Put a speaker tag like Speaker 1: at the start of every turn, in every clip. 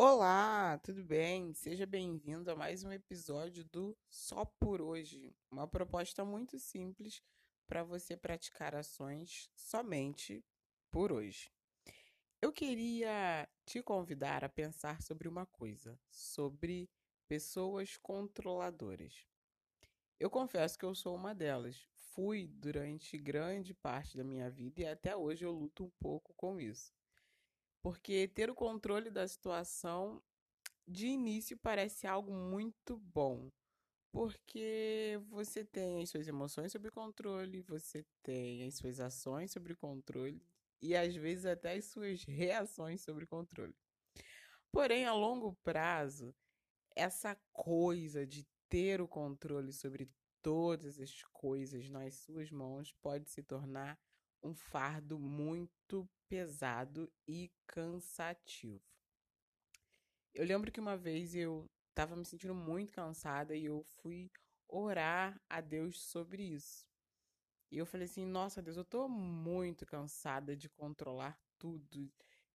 Speaker 1: Olá, tudo bem? Seja bem-vindo a mais um episódio do Só por Hoje. Uma proposta muito simples para você praticar ações somente por hoje. Eu queria te convidar a pensar sobre uma coisa, sobre pessoas controladoras. Eu confesso que eu sou uma delas. Fui durante grande parte da minha vida e até hoje eu luto um pouco com isso. Porque ter o controle da situação de início parece algo muito bom. Porque você tem as suas emoções sob controle, você tem as suas ações sob controle e às vezes até as suas reações sob controle. Porém, a longo prazo, essa coisa de ter o controle sobre todas as coisas nas suas mãos pode se tornar um fardo muito pesado e cansativo. Eu lembro que uma vez eu estava me sentindo muito cansada e eu fui orar a Deus sobre isso. E eu falei assim: Nossa, Deus, eu tô muito cansada de controlar tudo,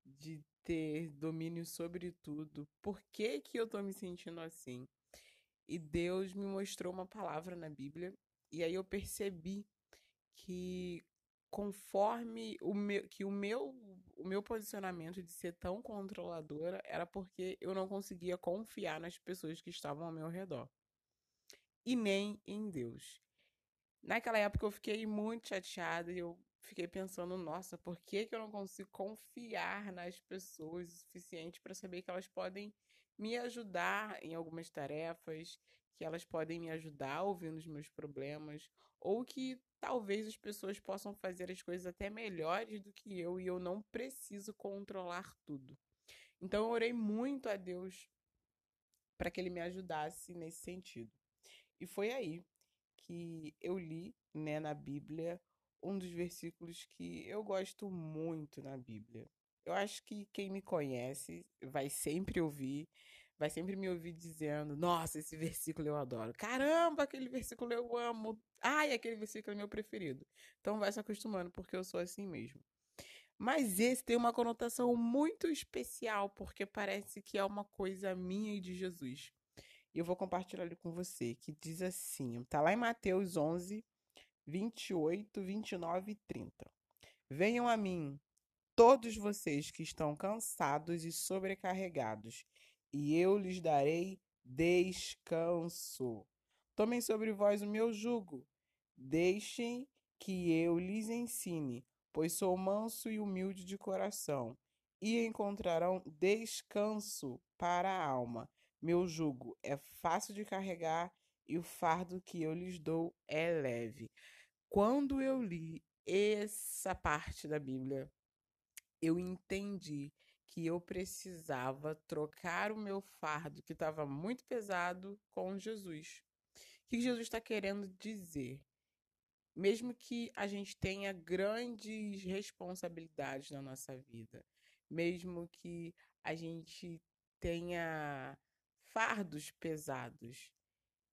Speaker 1: de ter domínio sobre tudo. Por que, que eu tô me sentindo assim? E Deus me mostrou uma palavra na Bíblia, e aí eu percebi que conforme o meu, que o meu, o meu posicionamento de ser tão controladora era porque eu não conseguia confiar nas pessoas que estavam ao meu redor. E nem em Deus. Naquela época eu fiquei muito chateada e eu fiquei pensando, nossa, por que, que eu não consigo confiar nas pessoas o suficiente para saber que elas podem me ajudar em algumas tarefas, que elas podem me ajudar ouvindo os meus problemas, ou que talvez as pessoas possam fazer as coisas até melhores do que eu e eu não preciso controlar tudo. Então eu orei muito a Deus para que ele me ajudasse nesse sentido. E foi aí que eu li, né, na Bíblia, um dos versículos que eu gosto muito na Bíblia. Eu acho que quem me conhece vai sempre ouvir vai sempre me ouvir dizendo: Nossa, esse versículo eu adoro. Caramba, aquele versículo eu amo. Ai, aquele versículo é meu preferido. Então vai se acostumando, porque eu sou assim mesmo. Mas esse tem uma conotação muito especial, porque parece que é uma coisa minha e de Jesus. E eu vou compartilhar ali com você, que diz assim: tá lá em Mateus 11, 28, 29 e 30. Venham a mim, todos vocês que estão cansados e sobrecarregados, e eu lhes darei descanso. Tomem sobre vós o meu jugo, deixem que eu lhes ensine, pois sou manso e humilde de coração, e encontrarão descanso para a alma. Meu jugo é fácil de carregar e o fardo que eu lhes dou é leve. Quando eu li essa parte da Bíblia, eu entendi que eu precisava trocar o meu fardo, que estava muito pesado, com Jesus. O que Jesus está querendo dizer? Mesmo que a gente tenha grandes responsabilidades na nossa vida, mesmo que a gente tenha fardos pesados,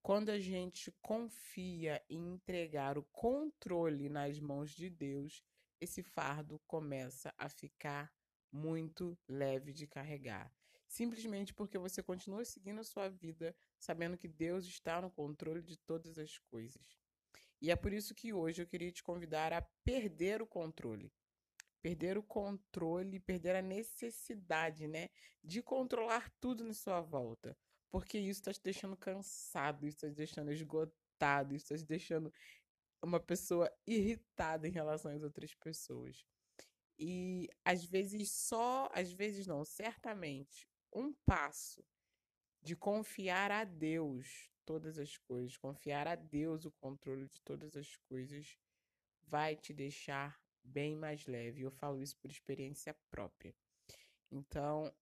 Speaker 1: quando a gente confia em entregar o controle nas mãos de Deus, esse fardo começa a ficar muito leve de carregar. Simplesmente porque você continua seguindo a sua vida, sabendo que Deus está no controle de todas as coisas. E é por isso que hoje eu queria te convidar a perder o controle. Perder o controle, perder a necessidade, né, de controlar tudo na sua volta. Porque isso está te deixando cansado, isso está te deixando esgotado, isso está te deixando uma pessoa irritada em relação às outras pessoas. E às vezes só, às vezes não, certamente, um passo de confiar a Deus todas as coisas, confiar a Deus o controle de todas as coisas, vai te deixar bem mais leve. Eu falo isso por experiência própria. Então,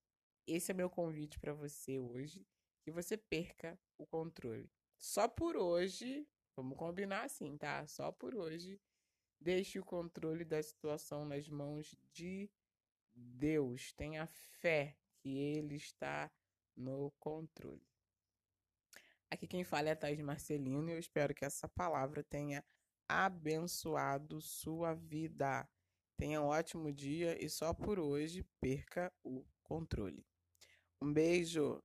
Speaker 1: esse é meu convite para você hoje, que você perca o controle. Só por hoje, vamos combinar assim, tá? Só por hoje Deixe o controle da situação nas mãos de Deus. Tenha fé que Ele está no controle. Aqui quem fala é a Thais Marcelino e eu espero que essa palavra tenha abençoado sua vida. Tenha um ótimo dia e só por hoje perca o controle. Um beijo!